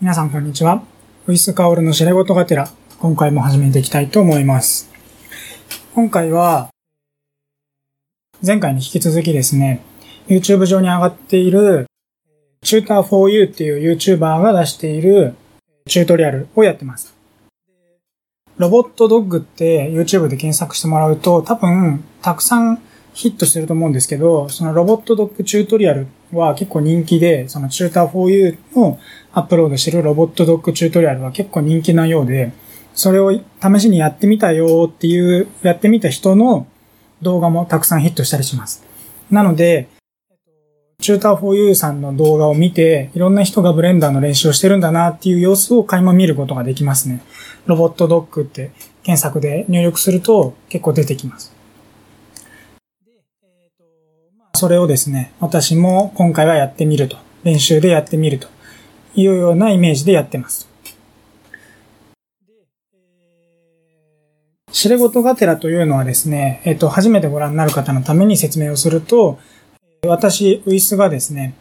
皆さんこんにちは。ウィスカオルの知れ事がてら、今回も始めていきたいと思います。今回は、前回に引き続きですね、YouTube 上に上がっている、チューター 4U っていう YouTuber が出しているチュートリアルをやってます。ロボットドッグって YouTube で検索してもらうと多分たくさんヒットしてると思うんですけど、そのロボットドッグチュートリアルは結構人気で、そのチューター 4U のアップロードしてるロボットドッグチュートリアルは結構人気なようで、それを試しにやってみたよっていう、やってみた人の動画もたくさんヒットしたりします。なので、チューター 4U さんの動画を見て、いろんな人がブレンダーの練習をしてるんだなっていう様子を垣間見ることができますね。ロボットドッグって検索で入力すると結構出てきます。それをですね、私も今回はやってみると。練習でやってみるというようなイメージでやってます。知れ事がてらというのはですね、えっと、初めてご覧になる方のために説明をすると、私、ウイスがですね、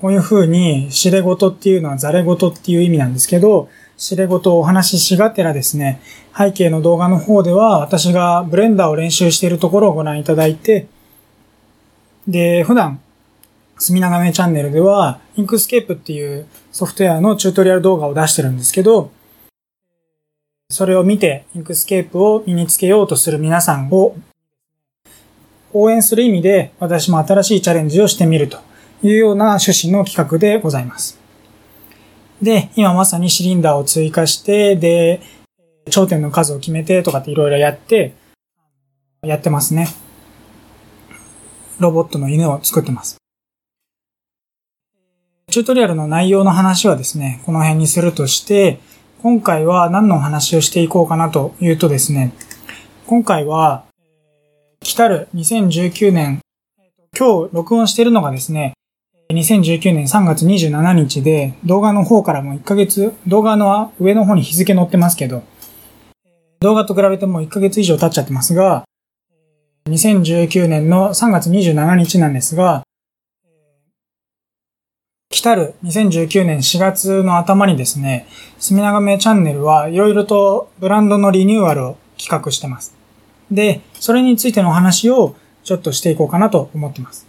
こういう風に、知れ事っていうのはザレ事っていう意味なんですけど、知れ事をお話ししがてらですね、背景の動画の方では私がブレンダーを練習しているところをご覧いただいて、で、普段、墨長めチャンネルでは、 Inkscape っていうソフトウェアのチュートリアル動画を出してるんですけど、それを見て、 Inkscape を身につけようとする皆さんを応援する意味で、私も新しいチャレンジをしてみるというような趣旨の企画でございます。で、今まさにシリンダーを追加して、で、頂点の数を決めてとかっていろいろやって、やってますね。ロボットの犬を作ってます。チュートリアルの内容の話はですね、この辺にするとして、今回は何の話をしていこうかなというとですね、今回は、来たる2019年、今日録音しているのがですね、2019年3月27日で、動画の方からも1ヶ月、動画の上の方に日付載ってますけど、動画と比べても1ヶ月以上経っちゃってますが、2019年の3月27日なんですが、来たる2019年4月の頭にですね、墨長めチャンネルはいろいろとブランドのリニューアルを企画してます。で、それについてのお話をちょっとしていこうかなと思ってます。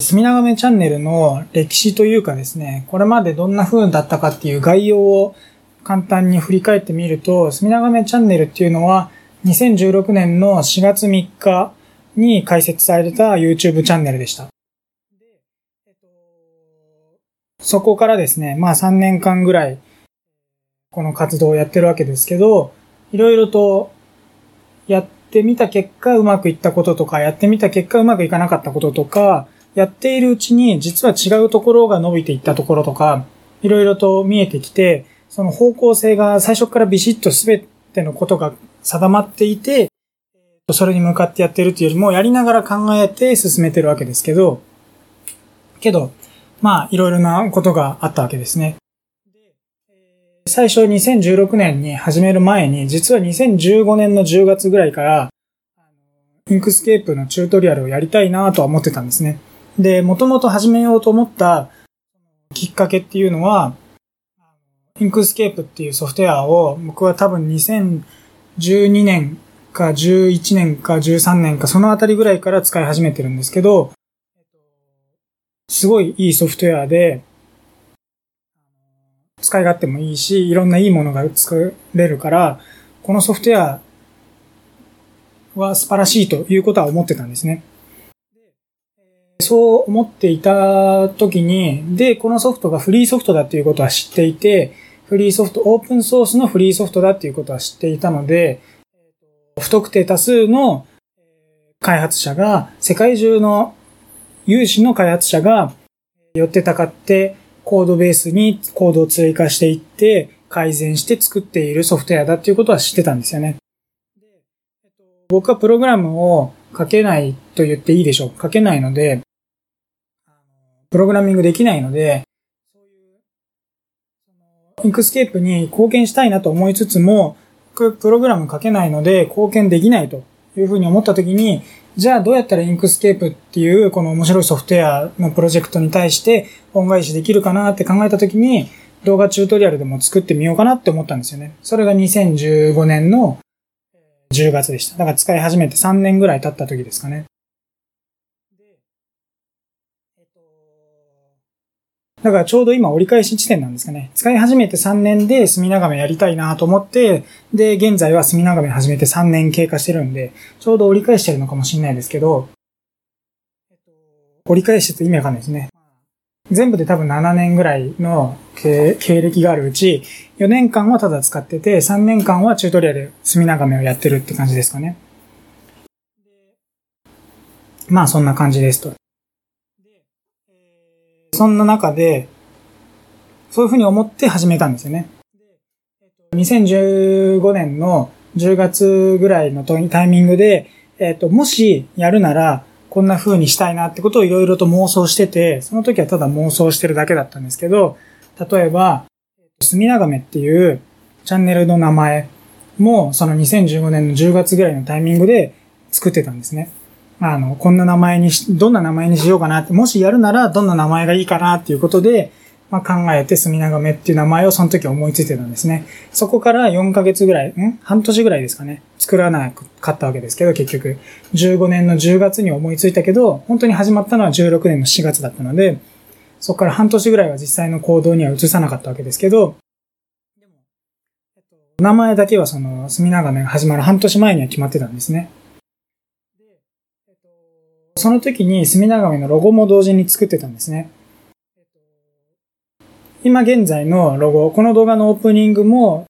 墨長めチャンネルの歴史というかですね、これまでどんな風だったかっていう概要を簡単に振り返ってみると、墨長めチャンネルっていうのは2016年の4月3日に開設された YouTube チャンネルでした。そこからですね、まあ3年間ぐらいこの活動をやってるわけですけど、いろいろとやってみた結果うまくいったこととか、やってみた結果うまくいかなかったこととか、やっているうちに実は違うところが伸びていったところとか、いろいろと見えてきて、その方向性が最初からビシッと全てのことが定まっていて、それに向かってやってるっていうよりも、やりながら考えて進めてるわけですけど、けど、まあ、いろいろなことがあったわけですね。最初2016年に始める前に、実は2015年の10月ぐらいから、 Inkscape のチュートリアルをやりたいなとは思ってたんですね。で、もともと始めようと思ったきっかけっていうのは、 Inkscape っていうソフトウェアを僕は多分2000 12年か11年か13年かそのあたりぐらいから使い始めてるんですけど、すごいいいソフトウェアで、使い勝手もいいし、いろんないいものが作れるから、このソフトウェアは素晴らしいということは思ってたんですね。そう思っていた時に、で、このソフトがフリーソフトだっていうことは知っていて、フリーソフト、オープンソースのフリーソフトだっていうことは知っていたので、不特定多数の開発者が、世界中の有志の開発者が寄ってたかってコードベースにコードを追加していって改善して作っているソフトウェアだっていうことは知ってたんですよね。僕はプログラムを書けないと言っていいでしょう。書けないので、プログラミングできないので、 Inkscapeに貢献したいなと思いつつも、プログラム書けないので貢献できないというふうに思った時に、じゃあどうやったら Inkscapeっていうこの面白いソフトウェアのプロジェクトに対して恩返しできるかなって考えたときに動画チュートリアルでも作ってみようかなって思ったんですよね。それが2015年の10月でした。だから使い始めて3年ぐらい経った時ですかね。だからちょうど今折り返し地点なんですかね。使い始めて3年で墨長めやりたいなと思って、で、現在は墨長め始めて3年経過してるんで、ちょうど折り返してるのかもしれないですけど、折り返してて意味わかんないですね。全部で多分7年ぐらいの経歴があるうち、4年間はただ使ってて、3年間はチュートリアル墨長めをやってるって感じですかね。まあそんな感じですと。そんな中で、そういうふうに思って始めたんですよね。2015年の10月ぐらいのタイミングで、えっ、と、もしやるなら、こんな風にしたいなってことをいろいろと妄想してて、その時はただ妄想してるだけだったんですけど、例えば、墨長めっていうチャンネルの名前も、その2015年の10月ぐらいのタイミングで作ってたんですね。あの、こんな名前にし、どんな名前にしようかなって、もしやるならどんな名前がいいかなっていうことで、まあ、考えて墨長めっていう名前をその時思いついてたんですね。そこから4ヶ月ぐらい、ん？半年ぐらいですかね。作らなかったわけですけど、結局。15年の10月に思いついたけど、本当に始まったのは16年の4月だったので、そこから半年ぐらいは実際の行動には移さなかったわけですけど、名前だけはその、墨長めが始まる半年前には決まってたんですね。その時に墨長めのロゴも同時に作ってたんですね。今現在のロゴ、この動画のオープニングも、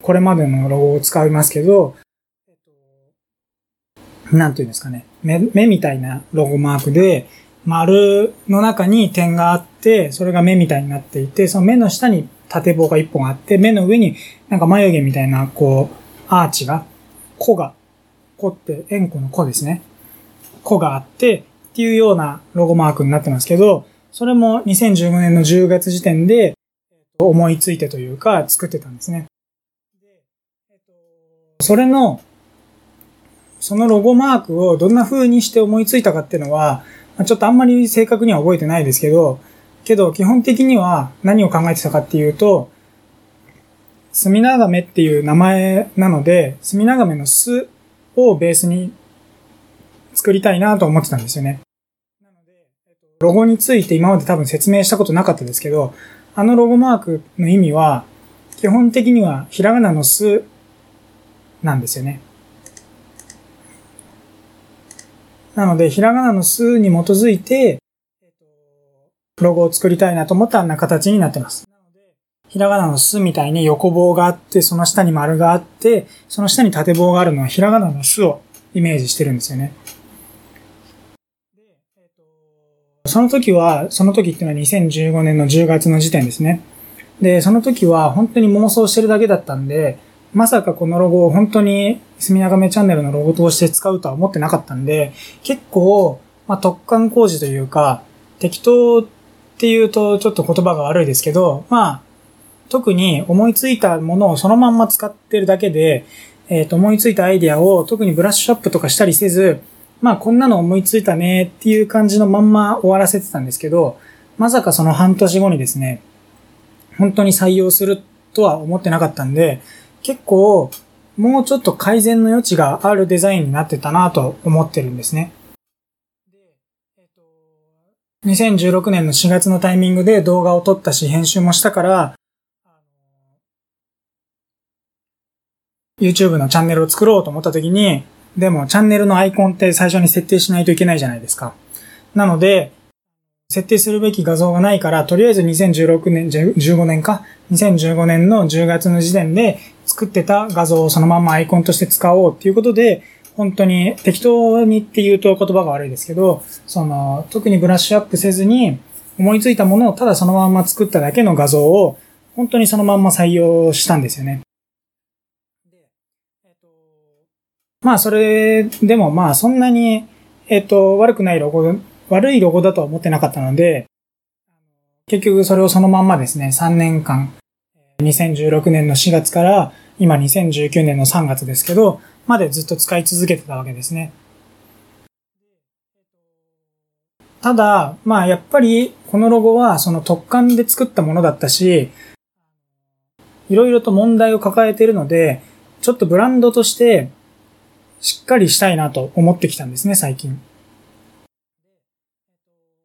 これまでのロゴを使いますけど、なんていうんですかね。目、目みたいなロゴマークで、丸の中に点があって、それが目みたいになっていて、その目の下に縦棒が一本あって、目の上になんか眉毛みたいな、こう、アーチが、子が、子って円弧の子ですね。個があって、っていうようなロゴマークになってますけど、それも2015年の10月時点で思いついてというか作ってたんですね。それの、そのロゴマークをどんな風にして思いついたかっていうのは、ちょっとあんまり正確には覚えてないですけど、けど基本的には何を考えてたかっていうと、墨長めっていう名前なので、墨長めの巣をベースに作りたいなと思ってたんですよね。なので、ロゴについて今まで多分説明したことなかったですけど、あのロゴマークの意味は、基本的にはひらがなのすなんですよね。なので、ひらがなのすに基づいて、ロゴを作りたいなと思ったあんな形になってます。ひらがなのすみたいに横棒があって、その下に丸があって、その下に縦棒があるのはひらがなのすをイメージしてるんですよね。その時は、その時っていうのは2015年の10月の時点ですね。で、その時は本当に妄想してるだけだったんで、まさかこのロゴを本当に墨長めチャンネルのロゴとして使うとは思ってなかったんで、結構、まあ、特貫工事というか、適当っていうとちょっと言葉が悪いですけど、まあ、特に思いついたものをそのまんま使ってるだけで、えっ、ー、と、思いついたアイディアを特にブラッシュアップとかしたりせず、まあこんなの思いついたねっていう感じのまんま終わらせてたんですけど、まさかその半年後にですね、本当に採用するとは思ってなかったんで、結構もうちょっと改善の余地があるデザインになってたなと思ってるんですね。2016年の4月のタイミングで動画を撮ったし、編集もしたから、YouTube のチャンネルを作ろうと思った時に、でも、チャンネルのアイコンって最初に設定しないといけないじゃないですか。なので、設定するべき画像がないから、とりあえず2016年、15年か ?2015 年の10月の時点で作ってた画像をそのままアイコンとして使おうっていうことで、本当に適当にって言うと言葉が悪いですけど、その、特にブラッシュアップせずに、思いついたものをただそのまま作っただけの画像を、本当にそのまんま採用したんですよね。まあそれでもまあそんなに、えっと、悪くないロゴ、悪いロゴだとは思ってなかったので、結局それをそのまんまですね、3年間、2016年の4月から今2019年の3月ですけど、までずっと使い続けてたわけですね。ただ、まあやっぱりこのロゴはその特感で作ったものだったし、いろいろと問題を抱えているので、ちょっとブランドとしてしっかりしたいなと思ってきたんですね、最近。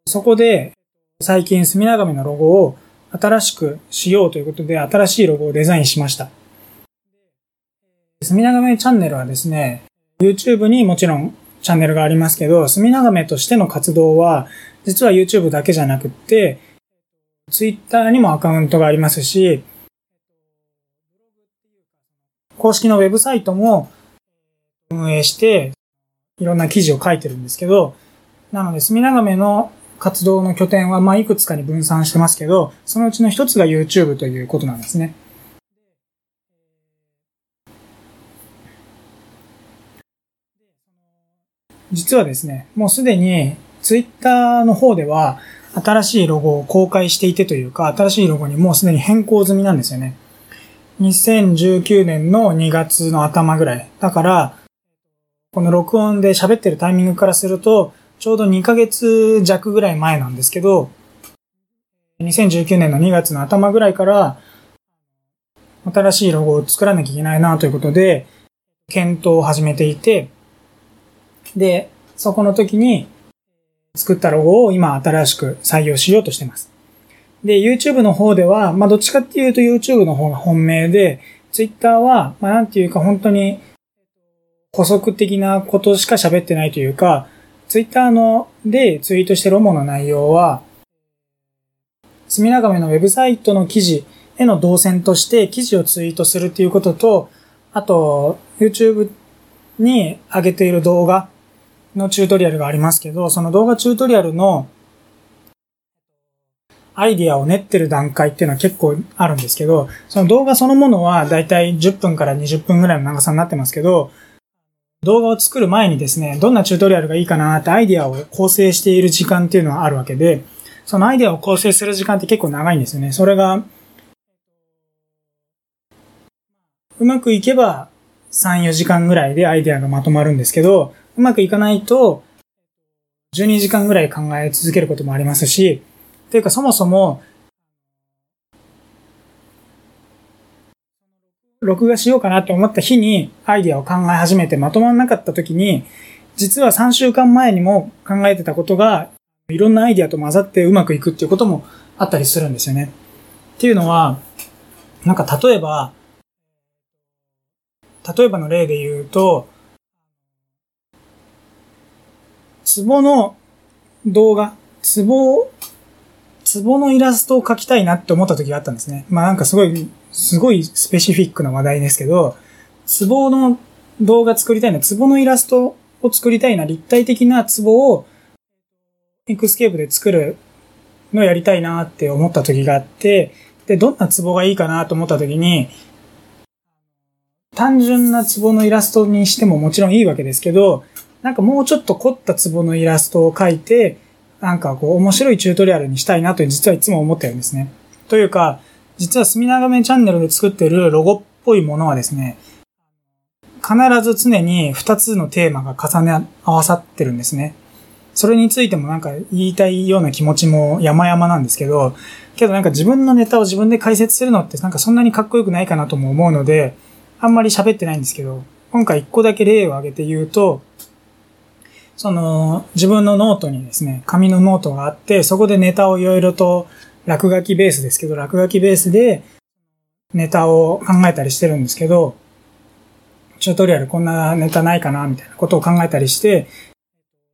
そこで、最近、墨長めのロゴを新しくしようということで、新しいロゴをデザインしました。墨長めチャンネルはですね、YouTube にもちろんチャンネルがありますけど、墨長めとしての活動は、実は YouTube だけじゃなくって、Twitter にもアカウントがありますし、公式のウェブサイトも運営して、いろんな記事を書いてるんですけど、なので、墨長めの活動の拠点は、まあ、いくつかに分散してますけど、そのうちの一つが YouTube ということなんですね。実はですね、もうすでに Twitter の方では新しいロゴを公開していてというか、新しいロゴにもうすでに変更済みなんですよね。2019年の2月の頭ぐらい。だから、この録音で喋ってるタイミングからすると、ちょうど2ヶ月弱ぐらい前なんですけど、2019年の2月の頭ぐらいから、新しいロゴを作らなきゃいけないなということで、検討を始めていて、で、そこの時に作ったロゴを今新しく採用しようとしてます。で、YouTube の方では、まあ、どっちかっていうと YouTube の方が本命で、Twitter は、まあ、なんていうか本当に補足的なことしか喋ってないというか、Twitter のでツイートしてる主な内容は、墨長めのウェブサイトの記事への動線として記事をツイートするっていうことと、あと、YouTube に上げている動画のチュートリアルがありますけど、その動画チュートリアルのアイディアを練ってる段階っていうのは結構あるんですけど、その動画そのものはだいたい10分から20分ぐらいの長さになってますけど、動画を作る前にですね、どんなチュートリアルがいいかなってアイディアを構成している時間っていうのはあるわけで、そのアイディアを構成する時間って結構長いんですよね。それが、うまくいけば3、4時間ぐらいでアイディアがまとまるんですけど、うまくいかないと、12時間ぐらい考え続けることもありますし、というかそもそも、録画しようかなって思った日にアイディアを考え始めてまとまらなかった時に、実は3週間前にも考えてたことが、いろんなアイディアと混ざってうまくいくっていうこともあったりするんですよね。っていうのは、なんか例えば、例えばの例で言うと、壺の動画、壺壺のイラストを描きたいなって思った時があったんですね。まあなんかすごい、すごいスペシフィックな話題ですけど、壺の動画作りたいな、壺のイラストを作りたいな、立体的な壺を Inkscape で作るのをやりたいなって思った時があって、で、どんな壺がいいかなと思った時に、単純な壺のイラストにしてももちろんいいわけですけど、なんかもうちょっと凝った壺のイラストを描いて、なんかこう面白いチュートリアルにしたいなと実はいつも思ってるんですね。というか、実は墨長めチャンネルで作ってるロゴっぽいものはですね、必ず常に2つのテーマが重ね合わさってるんですね。それについてもなんか言いたいような気持ちも山々なんですけど、けどなんか自分のネタを自分で解説するのってなんかそんなにかっこよくないかなとも思うので、あんまり喋ってないんですけど、今回一個だけ例を挙げて言うと、その、自分のノートにですね、紙のノートがあって、そこでネタをいろいろと、落書きベースですけど、落書きベースでネタを考えたりしてるんですけど、チュートリアルこんなネタないかなみたいなことを考えたりして、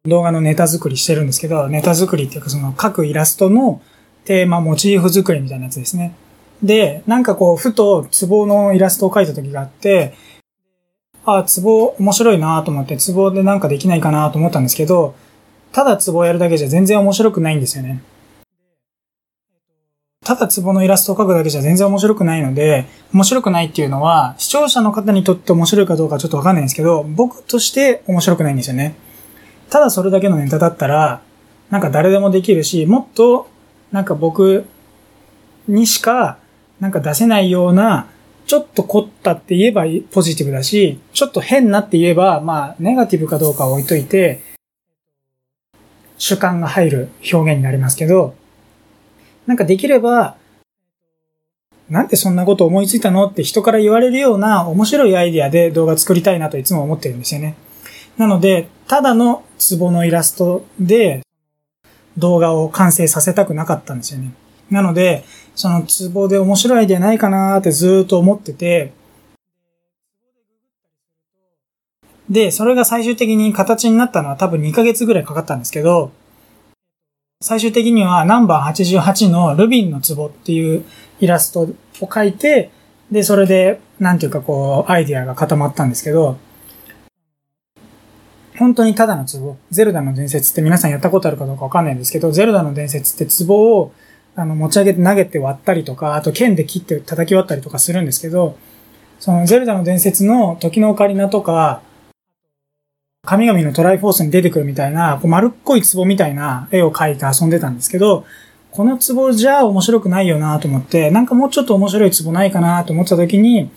動画のネタ作りしてるんですけど、ネタ作りっていうかその各イラストのテーマ、モチーフ作りみたいなやつですね。で、なんかこう、ふと壺のイラストを描いた時があって、あ、ツボ面白いなと思って、ツボでなんかできないかなと思ったんですけど、ただツボやるだけじゃ全然面白くないんですよね。ただツボのイラストを描くだけじゃ全然面白くないので、面白くないっていうのは、視聴者の方にとって面白いかどうかちょっとわかんないんですけど、僕として面白くないんですよね。ただそれだけのネタだったら、なんか誰でもできるし、もっと、なんか僕にしか、なんか出せないようなちょっと凝ったって言えばポジティブだし、ちょっと変なって言えば、まあ、ネガティブかどうかは置いといて、主観が入る表現になりますけど、なんかできれば、なんでそんなこと思いついたのって人から言われるような面白いアイディアで動画作りたいなといつも思ってるんですよね。なので、ただのツボのイラストで動画を完成させたくなかったんですよね。なので、そのツボで面白いアイディアないかなーってずーっと思ってて、で、それが最終的に形になったのは多分2ヶ月ぐらいかかったんですけど、最終的にはナンバー88のルビンの壺っていうイラストを描いて、で、それで、なんていうかこう、アイディアが固まったんですけど、本当にただの壺、ゼルダの伝説って皆さんやったことあるかどうかわかんないんですけど、ゼルダの伝説って壺をあの持ち上げて投げて割ったりとか、あと剣で切って叩き割ったりとかするんですけど、そのゼルダの伝説の時のオカリナとか、神々のトライフォースに出てくるみたいな、こう丸っこい壺みたいな絵を描いて遊んでたんですけど、この壺じゃ面白くないよなと思って、なんかもうちょっと面白い壺ないかなと思った時に、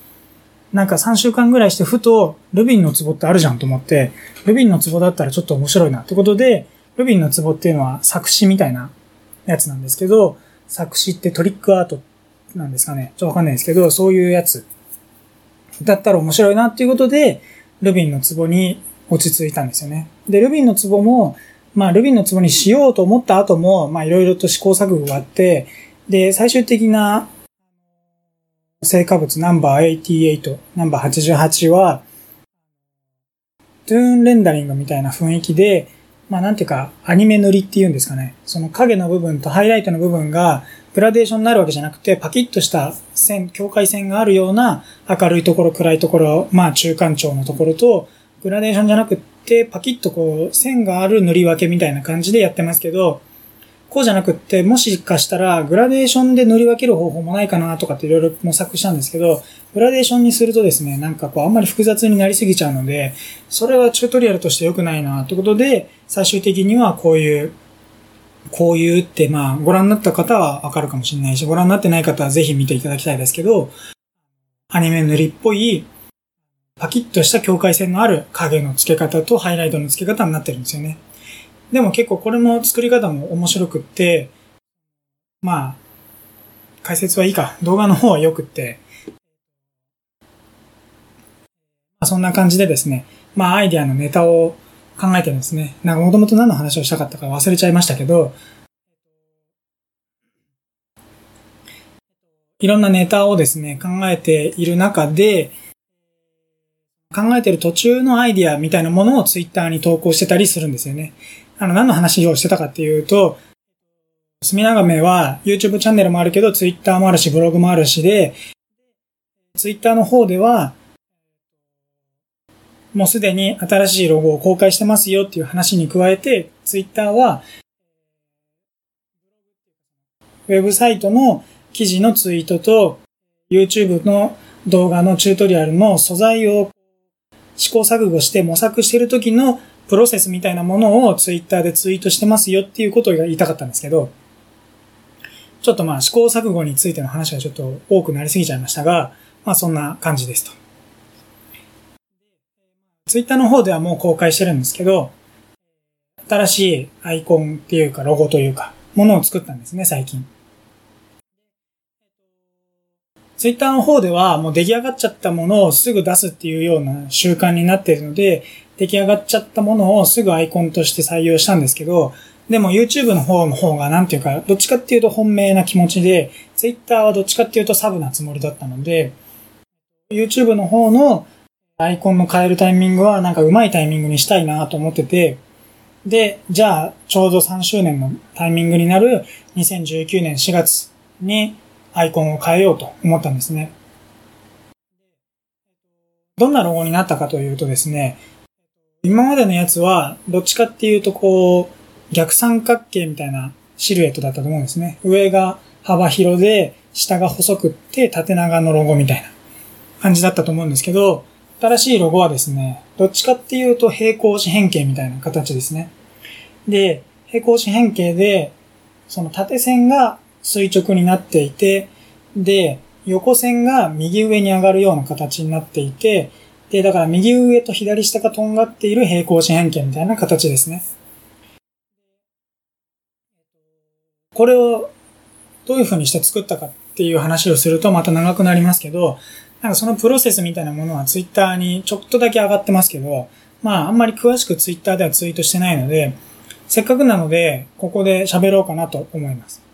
なんか3週間ぐらいしてふと、ルビンの壺ってあるじゃんと思って、ルビンの壺だったらちょっと面白いなってことで、ルビンの壺っていうのは作詞みたいなやつなんですけど、作詞ってトリックアートなんですかね。ちょっとわかんないですけど、そういうやつだったら面白いなっていうことで、ルビンの壺に落ち着いたんですよね。で、ルビンの壺も、まあ、ルビンの壺にしようと思った後も、まあ、いろいろと試行錯誤があって、で、最終的な成果物ナンバー88、ナンバー88は、トゥーンレンダリングみたいな雰囲気で、まあなんていうか、アニメ塗りっていうんですかね。その影の部分とハイライトの部分がグラデーションになるわけじゃなくて、パキッとした線、境界線があるような明るいところ、暗いところ、まあ中間調のところと、グラデーションじゃなくって、パキッとこう、線がある塗り分けみたいな感じでやってますけど、こうじゃなくって、もしかしたら、グラデーションで塗り分ける方法もないかなとかっていろいろ模索したんですけど、グラデーションにするとですね、なんかこう、あんまり複雑になりすぎちゃうので、それはチュートリアルとして良くないなってことで、最終的にはこういう、こういうって、まあ、ご覧になった方はわかるかもしれないし、ご覧になってない方はぜひ見ていただきたいですけど、アニメ塗りっぽい、パキッとした境界線のある影の付け方とハイライトの付け方になってるんですよね。でも結構これも作り方も面白くって、まあ、解説はいいか。動画の方は良くって、まあ、そんな感じでですね、まあアイディアのネタを考えてるんですね。なんかもともと何の話をしたかったか忘れちゃいましたけど、いろんなネタをですね、考えている中で、考えてる途中のアイディアみたいなものをツイッターに投稿してたりするんですよね。あの、何の話をしてたかっていうと、墨長めは YouTube チャンネルもあるけど、Twitter もあるし、ブログもあるしで、Twitter の方では、もうすでに新しいロゴを公開してますよっていう話に加えて、Twitter は、ウェブサイトの記事のツイートと、YouTube の動画のチュートリアルの素材を試行錯誤して模索してる時のプロセスみたいなものをツイッターでツイートしてますよっていうことを言いたかったんですけど、ちょっとまあ試行錯誤についての話がちょっと多くなりすぎちゃいましたが、まあそんな感じですと。ツイッターの方ではもう公開してるんですけど、新しいアイコンっていうかロゴというか、ものを作ったんですね、最近。ツイッターの方ではもう出来上がっちゃったものをすぐ出すっていうような習慣になっているので、出来上がっちゃったものをすぐアイコンとして採用したんですけど、でも YouTube の方の方がなんていうか、どっちかっていうと本命な気持ちで、Twitter はどっちかっていうとサブなつもりだったので、YouTube の方のアイコンの変えるタイミングはなんか上手いタイミングにしたいなと思ってて、で、じゃあちょうど3周年のタイミングになる2019年4月にアイコンを変えようと思ったんですね。どんなロゴになったかというとですね、今までのやつは、どっちかっていうとこう、逆三角形みたいなシルエットだったと思うんですね。上が幅広で、下が細くって縦長のロゴみたいな感じだったと思うんですけど、新しいロゴはですね、どっちかっていうと平行四辺形みたいな形ですね。で、平行四辺形で、その縦線が垂直になっていて、で、横線が右上に上がるような形になっていて、で、だから右上と左下がとんがっている平行四辺形みたいな形ですね。これをどういう風にして作ったかっていう話をするとまた長くなりますけど、なんかそのプロセスみたいなものはツイッターにちょっとだけ上がってますけど、まああんまり詳しくツイッターではツイートしてないので、せっかくなので、ここで喋ろうかなと思います。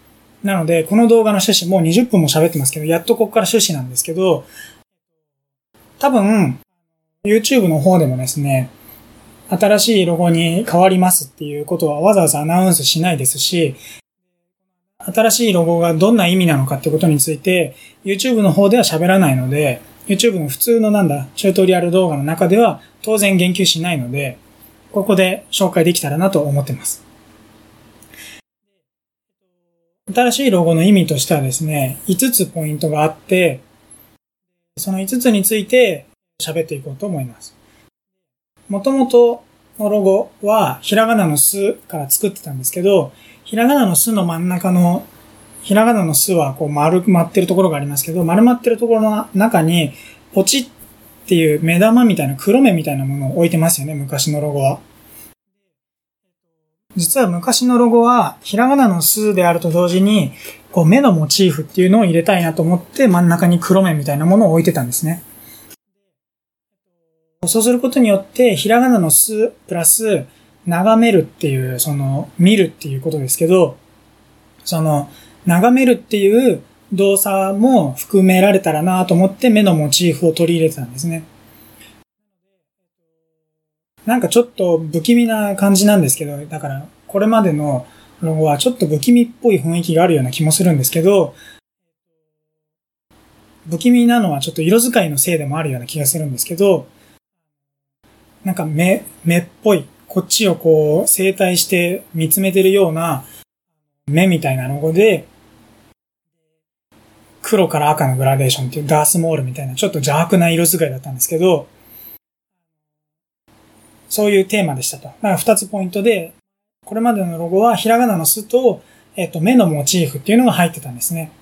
なので、この動画の趣旨もう20分も喋ってますけど、やっとここから趣旨なんですけど、多分、YouTube の方でもですね、新しいロゴに変わりますっていうことはわざわざアナウンスしないですし、新しいロゴがどんな意味なのかってことについて、YouTube の方では喋らないので、YouTube の普通のなんだ、チュートリアル動画の中では当然言及しないので、ここで紹介できたらなと思ってます。新しいロゴの意味としてはですね、5つポイントがあって、その5つについて喋っていこうと思います。もともとのロゴはひらがなのすから作ってたんですけど、ひらがなのすの真ん中の、ひらがなのすはこう丸まってるところがありますけど、丸まってるところの中にポチっていう目玉みたいな黒目みたいなものを置いてますよね、昔のロゴは。実は昔のロゴは、ひらがなの数であると同時に、こう目のモチーフっていうのを入れたいなと思って真ん中に黒目みたいなものを置いてたんですね。そうすることによって、ひらがなのすプラス、眺めるっていう、その、見るっていうことですけど、その、眺めるっていう動作も含められたらなと思って目のモチーフを取り入れてたんですね。なんかちょっと不気味な感じなんですけど、だからこれまでのロゴはちょっと不気味っぽい雰囲気があるような気もするんですけど、不気味なのはちょっと色使いのせいでもあるような気がするんですけど、なんか目、目っぽい、こっちをこう整体して見つめてるような目みたいなロゴで、黒から赤のグラデーションっていうダースモールみたいなちょっと邪悪な色使いだったんですけど、そういうテーマでしたと。だから二つポイントで、これまでのロゴはひらがなの巣と、えっと、目のモチーフっていうのが入ってたんですね。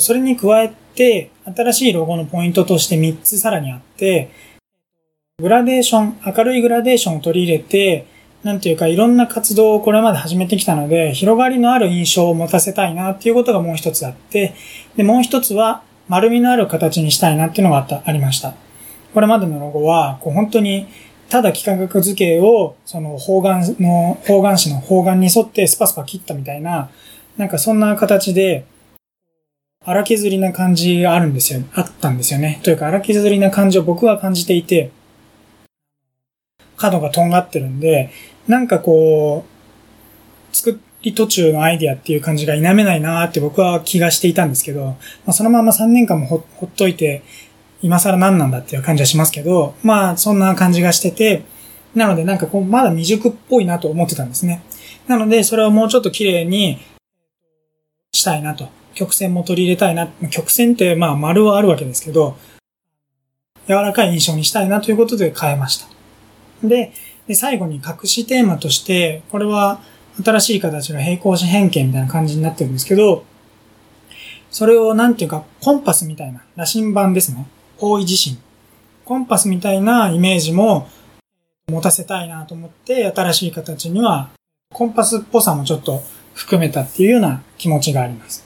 それに加えて、新しいロゴのポイントとして3つさらにあって、グラデーション、明るいグラデーションを取り入れて、なんていうかいろんな活動をこれまで始めてきたので、広がりのある印象を持たせたいなっていうことがもう一つあって、で、もう一つは丸みのある形にしたいなっていうのがあった、ありました。これまでのロゴは、こう本当に、ただ幾何学図形を、その方眼の、方眼紙の方眼に沿ってスパスパ切ったみたいな、なんかそんな形で、荒削りな感じがあるんですよ。あったんですよね。というか荒削りな感じを僕は感じていて、角がとんがってるんで、なんかこう、作り途中のアイディアっていう感じが否めないなーって僕は気がしていたんですけど、まあ、そのまま3年間もほほっといて、今更何なんだっていう感じはしますけど、まあそんな感じがしてて、なのでなんかこうまだ未熟っぽいなと思ってたんですね。なのでそれをもうちょっと綺麗にしたいなと。曲線も取り入れたいな。曲線ってまあ丸はあるわけですけど、柔らかい印象にしたいなということで変えました。で、で、最後に隠しテーマとして、これは新しい形の平行四辺形みたいな感じになってるんですけど、それをなんていうか、コンパスみたいな、羅針盤ですね。方位自身。コンパスみたいなイメージも持たせたいなと思って、新しい形には、コンパスっぽさもちょっと含めたっていうような気持ちがあります。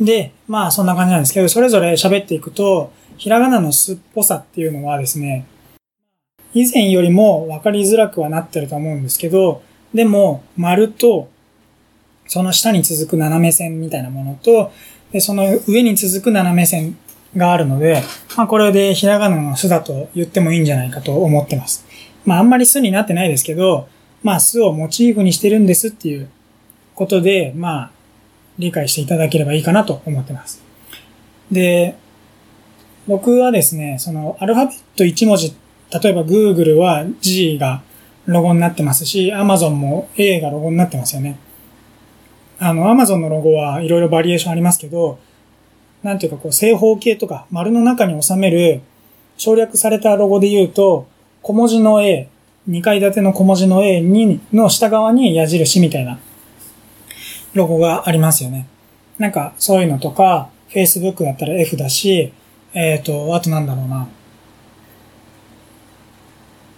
で、まあそんな感じなんですけど、それぞれ喋っていくと、ひらがなのすっぽさっていうのはですね、以前よりも分かりづらくはなってると思うんですけど、でも、丸と、その下に続く斜め線みたいなものと、で、その上に続く斜め線があるので、まあこれでひらがなの巣だと言ってもいいんじゃないかと思ってます。まああんまり巣になってないですけど、まあ巣をモチーフにしてるんですっていうことで、まあ理解していただければいいかなと思ってます。で、僕はですね、そのアルファベット1文字例えば Google は G がロゴになってますし、Amazon も A がロゴになってますよね。あの、Amazon のロゴはいろいろバリエーションありますけど、なんていうかこう正方形とか丸の中に収める省略されたロゴで言うと、小文字の A、2階建ての小文字の A にの下側に矢印みたいなロゴがありますよね。なんかそういうのとか、Facebook だったら F だし、えっ、ー、と、あとなんだろうな。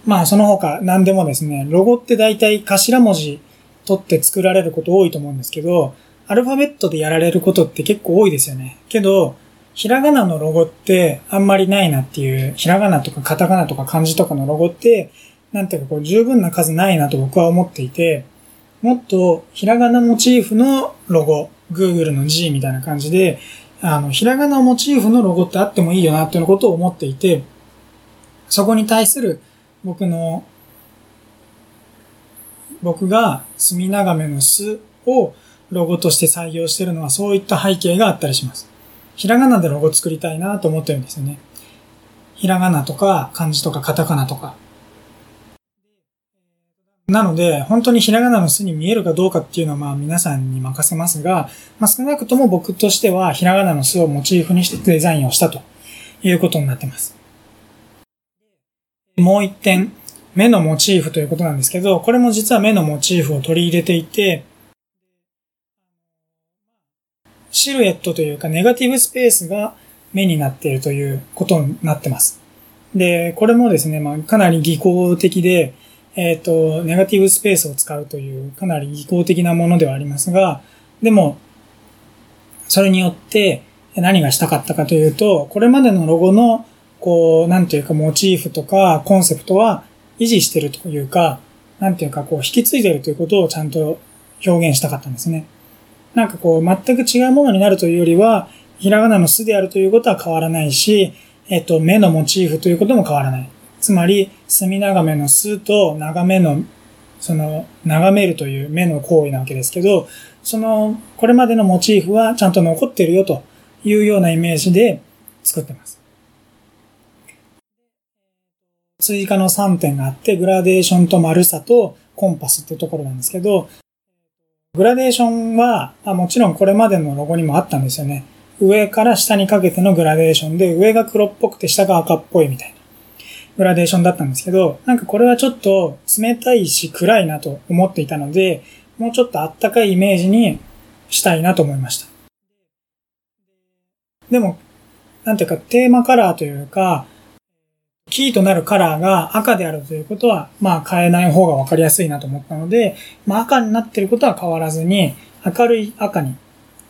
まあその他何でもですね、ロゴって大体頭文字取って作られること多いと思うんですけど、アルファベットでやられることって結構多いですよね。けど、ひらがなのロゴってあんまりないなっていう、ひらがなとかカタカナとか漢字とかのロゴって、なんていうかこう十分な数ないなと僕は思っていて、もっとひらがなモチーフのロゴ、Google の G みたいな感じで、あの、ひらがなモチーフのロゴってあってもいいよなっていうことを思っていて、そこに対する僕の、僕が墨長めの巣をロゴとして採用してるのはそういった背景があったりします。ひらがなでロゴ作りたいなと思ってるんですよね。ひらがなとか漢字とかカタカナとか。なので、本当にひらがなの巣に見えるかどうかっていうのはまあ皆さんに任せますが、まあ少なくとも僕としてはひらがなの巣をモチーフにしてデザインをしたということになってます。もう一点、目のモチーフということなんですけど、これも実は目のモチーフを取り入れていて、シルエットというかネガティブスペースが目になっているということになってます。で、これもですね、まあ、かなり技巧的で、えっ、ー、と、ネガティブスペースを使うというかなり技巧的なものではありますが、でも、それによって何がしたかったかというと、これまでのロゴの、こう、なんていうかモチーフとかコンセプトは維持してるというか、なんていうかこう引き継いでるということをちゃんと表現したかったんですね。なんかこう、全く違うものになるというよりは、ひらがなの巣であるということは変わらないし、えっと、目のモチーフということも変わらない。つまり、墨長めの巣と長めの、その、眺めるという目の行為なわけですけど、その、これまでのモチーフはちゃんと残ってるよというようなイメージで作ってます。追加の3点があって、グラデーションと丸さとコンパスっていうところなんですけど、グラデーションは、あもちろんこれまでのロゴにもあったんですよね。上から下にかけてのグラデーションで、上が黒っぽくて下が赤っぽいみたいなグラデーションだったんですけど、なんかこれはちょっと冷たいし暗いなと思っていたので、もうちょっとあったかいイメージにしたいなと思いました。でも、なんていうかテーマカラーというか、キーとなるカラーが赤であるということは、まあ変えない方がわかりやすいなと思ったので、まあ赤になってることは変わらずに、明るい赤に、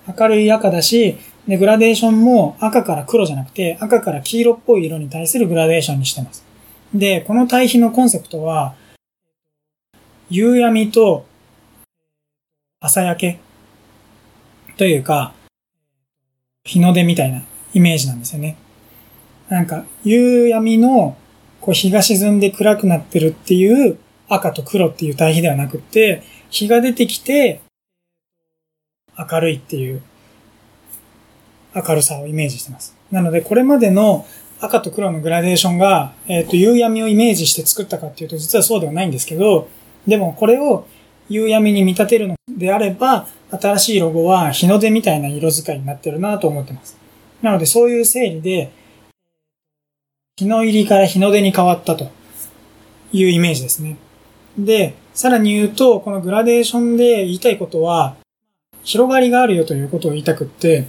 明るい赤だし、で、グラデーションも赤から黒じゃなくて、赤から黄色っぽい色に対するグラデーションにしてます。で、この対比のコンセプトは、夕闇と朝焼けというか、日の出みたいなイメージなんですよね。なんか、夕闇の、こう、日が沈んで暗くなってるっていう赤と黒っていう対比ではなくて、日が出てきて、明るいっていう明るさをイメージしてます。なので、これまでの赤と黒のグラデーションが、えっ、ー、と、夕闇をイメージして作ったかっていうと、実はそうではないんですけど、でもこれを夕闇に見立てるのであれば、新しいロゴは日の出みたいな色使いになってるなと思ってます。なので、そういう整理で、日の入りから日の出に変わったというイメージですね。で、さらに言うと、このグラデーションで言いたいことは、広がりがあるよということを言いたくって、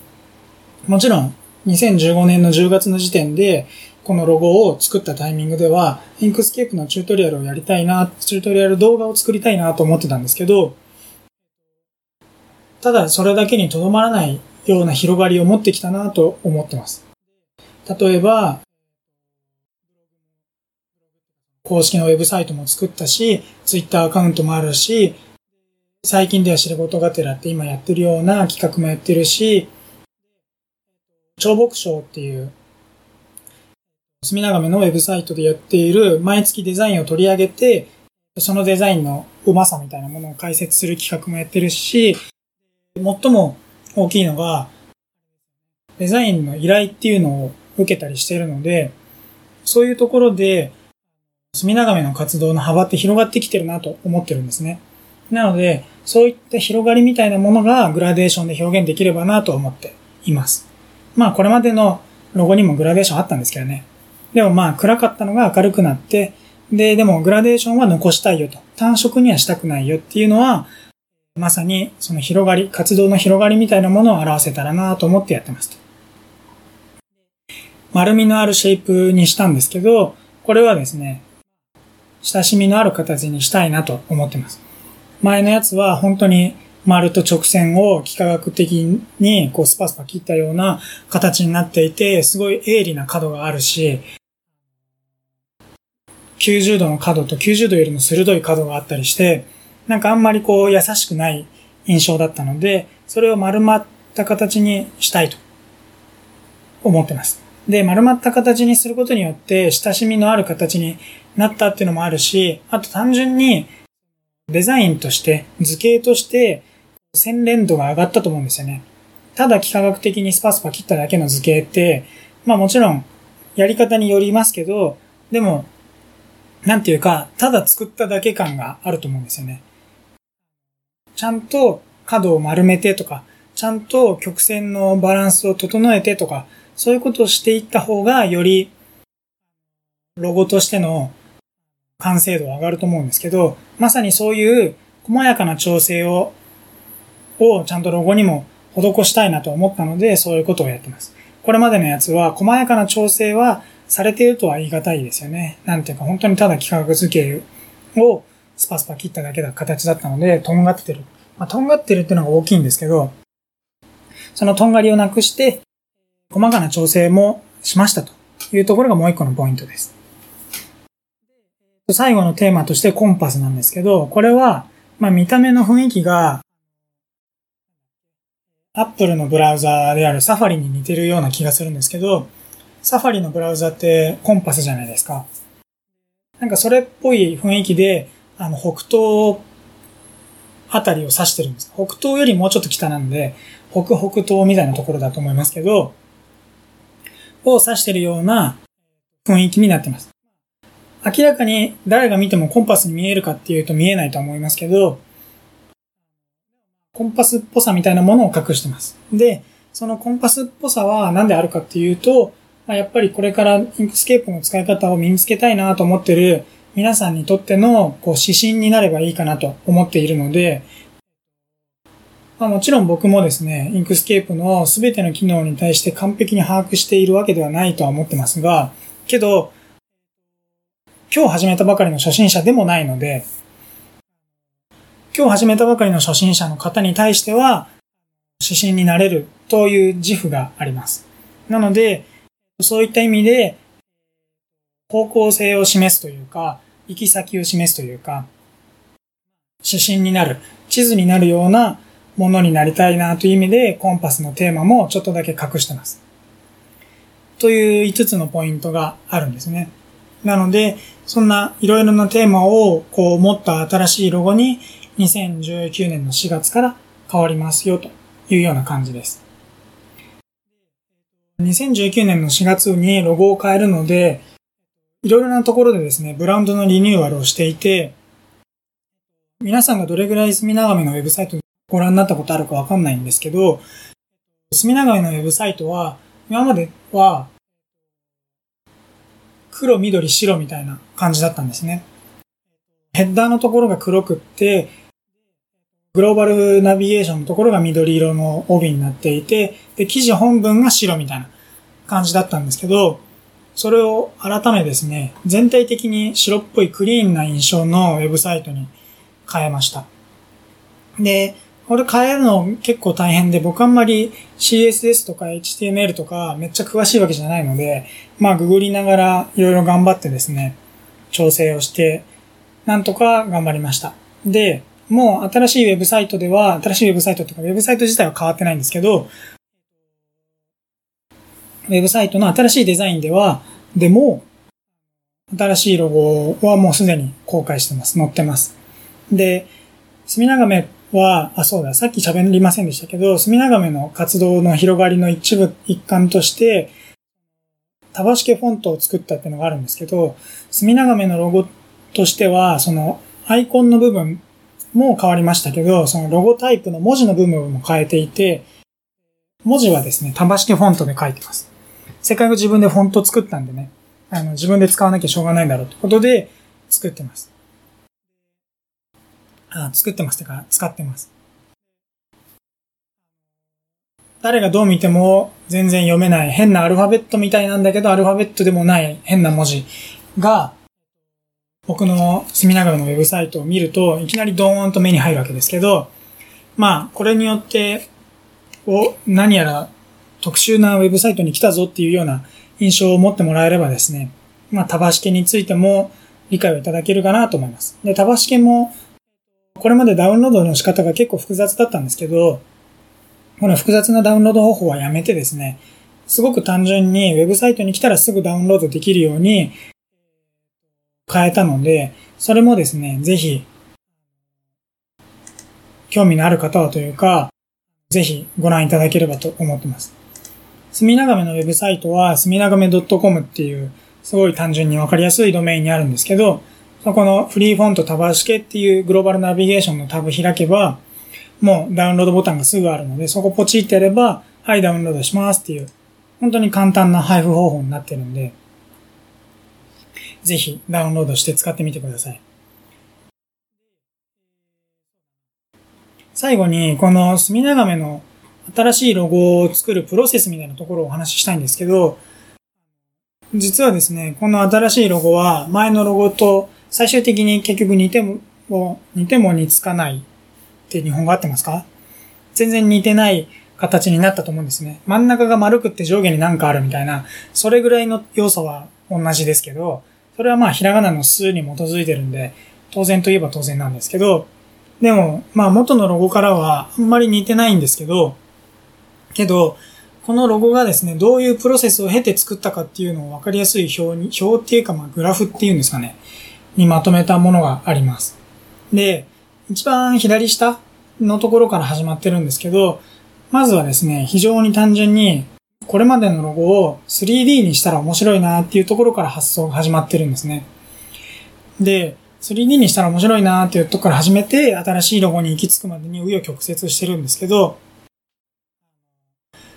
もちろん2015年の10月の時点で、このロゴを作ったタイミングでは、 Inkscape のチュートリアルをやりたいな、チュートリアル動画を作りたいなと思ってたんですけど、ただそれだけにとどまらないような広がりを持ってきたなと思ってます。例えば、公式のウェブサイトも作ったし、ツイッターアカウントもあるし、最近では知ることがてらって今やってるような企画もやってるし、超牧賞っていう、墨長めのウェブサイトでやっている毎月デザインを取り上げて、そのデザインのうまさみたいなものを解説する企画もやってるし、最も大きいのが、デザインの依頼っていうのを受けたりしてるので、そういうところで、墨長めの活動の幅って広がってきてるなと思ってるんですね。なので、そういった広がりみたいなものがグラデーションで表現できればなと思っています。まあ、これまでのロゴにもグラデーションあったんですけどね。でもまあ、暗かったのが明るくなって、で、でもグラデーションは残したいよと。単色にはしたくないよっていうのは、まさにその広がり、活動の広がりみたいなものを表せたらなと思ってやってますと。丸みのあるシェイプにしたんですけど、これはですね、親しみのある形にしたいなと思ってます。前のやつは本当に丸と直線を幾何学的にこうスパスパ切ったような形になっていて、すごい鋭利な角があるし、90度の角と90度よりも鋭い角があったりして、なんかあんまりこう優しくない印象だったので、それを丸まった形にしたいと思ってます。で、丸まった形にすることによって親しみのある形になったっていうのもあるし、あと単純にデザインとして、図形として洗練度が上がったと思うんですよね。ただ幾何学的にスパスパ切っただけの図形って、まあもちろんやり方によりますけど、でも、なんていうか、ただ作っただけ感があると思うんですよね。ちゃんと角を丸めてとか、ちゃんと曲線のバランスを整えてとか、そういうことをしていった方が、より、ロゴとしての完成度は上がると思うんですけど、まさにそういう細やかな調整を、をちゃんとロゴにも施したいなと思ったので、そういうことをやってます。これまでのやつは、細やかな調整はされているとは言い難いですよね。なんていうか、本当にただ幾何学図形をスパスパ切っただけだ形だったので、とんがってる。まあ、とんがってるっていうのが大きいんですけど、そのとんがりをなくして、細かな調整もしましたというところがもう一個のポイントです。最後のテーマとしてコンパスなんですけど、これは、まあ見た目の雰囲気が、アップルのブラウザであるサファリに似てるような気がするんですけど、サファリのブラウザってコンパスじゃないですか。なんかそれっぽい雰囲気で、あの、北東あたりを指してるんです。北東よりもうちょっと北なんで、北北東みたいなところだと思いますけど、を指してるような雰囲気になってます。明らかに誰が見てもコンパスに見えるかっていうと見えないと思いますけど、コンパスっぽさみたいなものを隠してます。で、そのコンパスっぽさは何であるかっていうと、やっぱりこれから Inkscapeの使い方を身につけたいなと思ってる皆さんにとってのこう指針になればいいかなと思っているので、まあ、もちろん僕もですね、 Inkscapeの全ての機能に対して完璧に把握しているわけではないとは思ってますが、けど、今日始めたばかりの初心者でもないので、今日始めたばかりの初心者の方に対しては、指針になれるという自負があります。なので、そういった意味で、方向性を示すというか、行き先を示すというか、指針になる、地図になるようなものになりたいなという意味で、コンパスのテーマもちょっとだけ隠してます。という5つのポイントがあるんですね。なので、そんないろいろなテーマをこう持った新しいロゴに2019年の4月から変わりますよというような感じです。2019年の4月にロゴを変えるので、いろいろなところでですね、ブランドのリニューアルをしていて、皆さんがどれぐらい墨長めのウェブサイトにご覧になったことあるかわかんないんですけど、隅長井のウェブサイトは、今までは、黒、緑、白みたいな感じだったんですね。ヘッダーのところが黒くって、グローバルナビゲーションのところが緑色の帯になっていて、で、記事本文が白みたいな感じだったんですけど、それを改めですね、全体的に白っぽいクリーンな印象のウェブサイトに変えました。で、これ変えるの結構大変で、僕あんまり CSS とか HTML とかめっちゃ詳しいわけじゃないので、まあググりながらいろいろ頑張ってですね、調整をして、なんとか頑張りました。で、もう新しいウェブサイトでは、新しいウェブサイトとかウェブサイト自体は変わってないんですけど、ウェブサイトの新しいデザインでは、でも、新しいロゴはもうすでに公開してます。載ってます。で、隅長めは、あ、そうだ、さっき喋りませんでしたけど、隅長めの活動の広がりの一部、一環として、タバシケフォントを作ったっていうのがあるんですけど、隅長めのロゴとしては、その、アイコンの部分も変わりましたけど、そのロゴタイプの文字の部分も変えていて、文字はですね、タバシケフォントで書いてます。せっかく自分でフォント作ったんでね、あの、自分で使わなきゃしょうがないだろうってことで作ってます。作ってますてか、使ってます。誰がどう見ても全然読めない変なアルファベットみたいなんだけど、アルファベットでもない変な文字が僕の隅長のウェブサイトを見ると、いきなりドーンと目に入るわけですけど、まあ、これによって、お、何やら特殊なウェブサイトに来たぞっていうような印象を持ってもらえればですね、まあ、タバシケについても理解をいただけるかなと思います。で、タバシケも、これまでダウンロードの仕方が結構複雑だったんですけど、この複雑なダウンロード方法はやめてですね、すごく単純にウェブサイトに来たらすぐダウンロードできるように変えたので、それもですね、ぜひ、興味のある方はというか、ぜひご覧いただければと思ってます。すみながめのウェブサイトは、すみながめ .com っていう、すごい単純にわかりやすいドメインにあるんですけど、そこのフリーフォントタバシケっていうグローバルナビゲーションのタブ開けば、もうダウンロードボタンがすぐあるので、そこポチってやれば、はい、ダウンロードしますっていう、本当に簡単な配布方法になってるんで、ぜひダウンロードして使ってみてください。最後に、この墨長めの新しいロゴを作るプロセスみたいなところをお話ししたいんですけど、実はですね、この新しいロゴは前のロゴと最終的に結局似ても、似ても似つかないって日本語合ってますか？全然似てない形になったと思うんですね。真ん中が丸くって上下になんかあるみたいな、それぐらいの要素は同じですけど、それはまあひらがなの数に基づいてるんで、当然といえば当然なんですけど、でも、まあ元のロゴからはあんまり似てないんですけど、けど、このロゴがですね、どういうプロセスを経て作ったかっていうのを分かりやすい表に、表っていうかまあグラフっていうんですかね、にまとめたものがあります。で、一番左下のところから始まってるんですけど、まずはですね、非常に単純にこれまでのロゴを 3D にしたら面白いなっていうところから発想が始まってるんですね。で、3D にしたら面白いなっていうところから始めて、新しいロゴに行き着くまでに紆余曲折してるんですけど、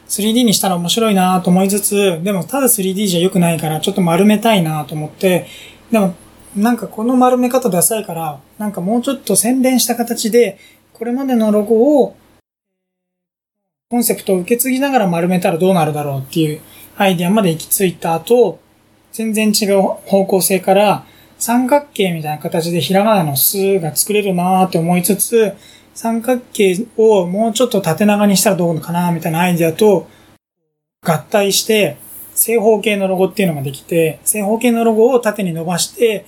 3D にしたら面白いなと思いつつ、でもただ 3D じゃ良くないからちょっと丸めたいなと思って、でもなんかこの丸め方ダサいから、なんかもうちょっと洗練した形で、これまでのロゴをコンセプトを受け継ぎながら丸めたらどうなるだろうっていうアイディアまで行き着いた後、全然違う方向性から三角形みたいな形でひらがなの数が作れるなーって思いつつ、三角形をもうちょっと縦長にしたらどうかなみたいなアイディアと合体して正方形のロゴっていうのができて、正方形のロゴを縦に伸ばして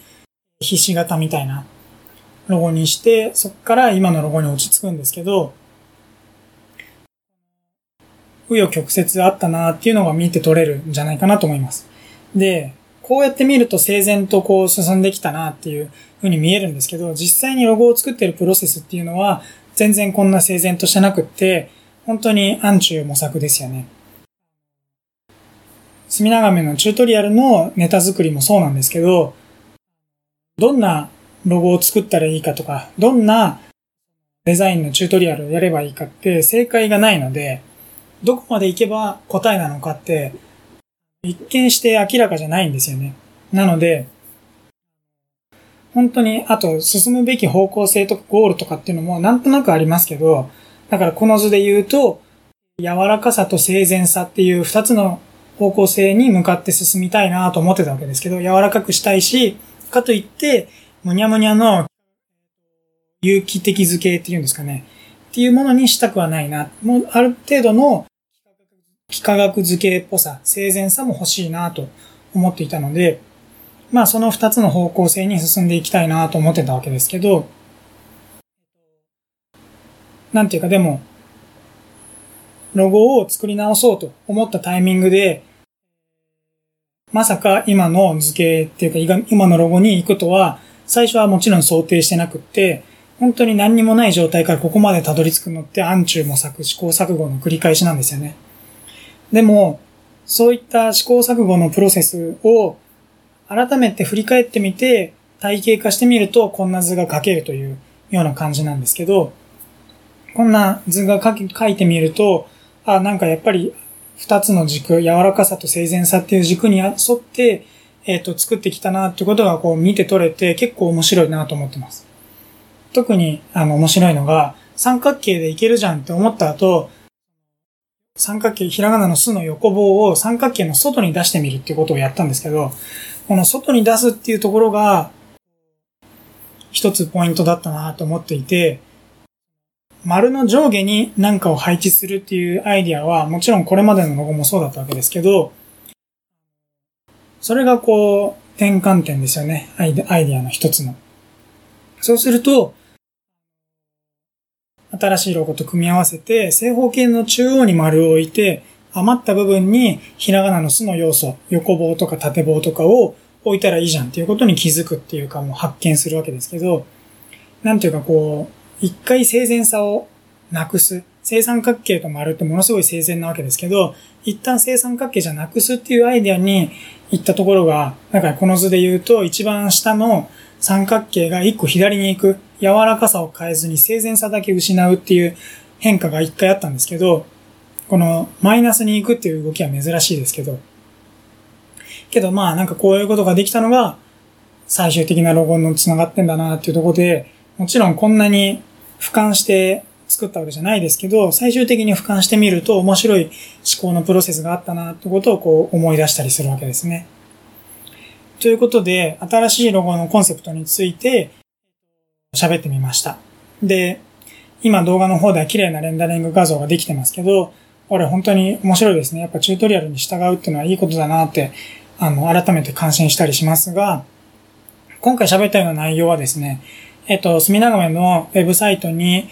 ひし形みたいなロゴにして、そこから今のロゴに落ち着くんですけど、紆余曲折あったなっていうのが見て取れるんじゃないかなと思います。で、こうやって見ると整然とこう進んできたなっていう風に見えるんですけど、実際にロゴを作ってるプロセスっていうのは全然こんな整然としてなくって、本当に暗中模索ですよね。隅長めのチュートリアルのネタ作りもそうなんですけど、どんなロゴを作ったらいいかとか、どんなデザインのチュートリアルをやればいいかって正解がないので、どこまで行けば答えなのかって、一見して明らかじゃないんですよね。なので、本当に、あと、進むべき方向性とかゴールとかっていうのもなんとなくありますけど、だからこの図で言うと、柔らかさと整然さっていう二つの方向性に向かって進みたいなと思ってたわけですけど、柔らかくしたいし、かといって、むにゃむにゃの有機的図形っていうんですかね。っていうものにしたくはないな。もうある程度の幾何学図形っぽさ、整然さも欲しいなと思っていたので、まあその二つの方向性に進んでいきたいなと思ってたわけですけど、なんていうかでも、ロゴを作り直そうと思ったタイミングで、まさか今の図形っていうか今のロゴに行くとは、最初はもちろん想定してなくって、本当に何にもない状態からここまでたどり着くのって暗中模索、試行錯誤の繰り返しなんですよね。でも、そういった試行錯誤のプロセスを改めて振り返ってみて、体系化してみるとこんな図が描けるというような感じなんですけど、こんな図が描いてみると、あ、なんかやっぱり二つの軸、柔らかさと整然さっていう軸に沿って、えっ、ー、と、作ってきたなってことがこう見て取れて結構面白いなと思ってます。特にあの面白いのが、三角形でいけるじゃんって思った後、三角形、ひらがなの巣の横棒を三角形の外に出してみるっていうことをやったんですけど、この外に出すっていうところが、一つポイントだったなと思っていて、丸の上下に何かを配置するっていうアイディアは、もちろんこれまでのロゴもそうだったわけですけど、それがこう、転換点ですよね。アイデアの一つの。そうすると、新しいロゴと組み合わせて、正方形の中央に丸を置いて、余った部分にひらがなの巣の要素、横棒とか縦棒とかを置いたらいいじゃんっていうことに気づくっていうかもう発見するわけですけど、なんていうかこう、一回整然さをなくす。正三角形と丸ってものすごい整然なわけですけど、一旦正三角形じゃなくすっていうアイデアに行ったところが、だかこの図で言うと一番下の三角形が一個左に行く、柔らかさを変えずに整然さだけ失うっていう変化が一回あったんですけど、このマイナスに行くっていう動きは珍しいですけど、けどまあなんかこういうことができたのが最終的なロゴに繋がってんだなっていうところで、もちろんこんなに俯瞰して作ったわけじゃないですけど、最終的に俯瞰してみると面白い思考のプロセスがあったなってことをこう思い出したりするわけですね。ということで、新しいロゴのコンセプトについて喋ってみました。で、今動画の方では綺麗なレンダリング画像ができてますけど、これ本当に面白いですね。やっぱチュートリアルに従うっていうのはいいことだなって、あの、改めて感心したりしますが、今回喋ったような内容はですね、えっと、隅長めのウェブサイトに、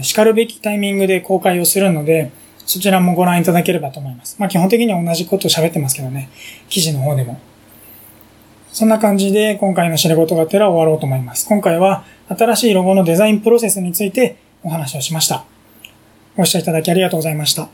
叱るべきタイミングで公開をするので、そちらもご覧いただければと思います。まあ基本的には同じことを喋ってますけどね。記事の方でも。そんな感じで今回の知ることがてら終わろうと思います。今回は新しいロゴのデザインプロセスについてお話をしました。ご視聴いただきありがとうございました。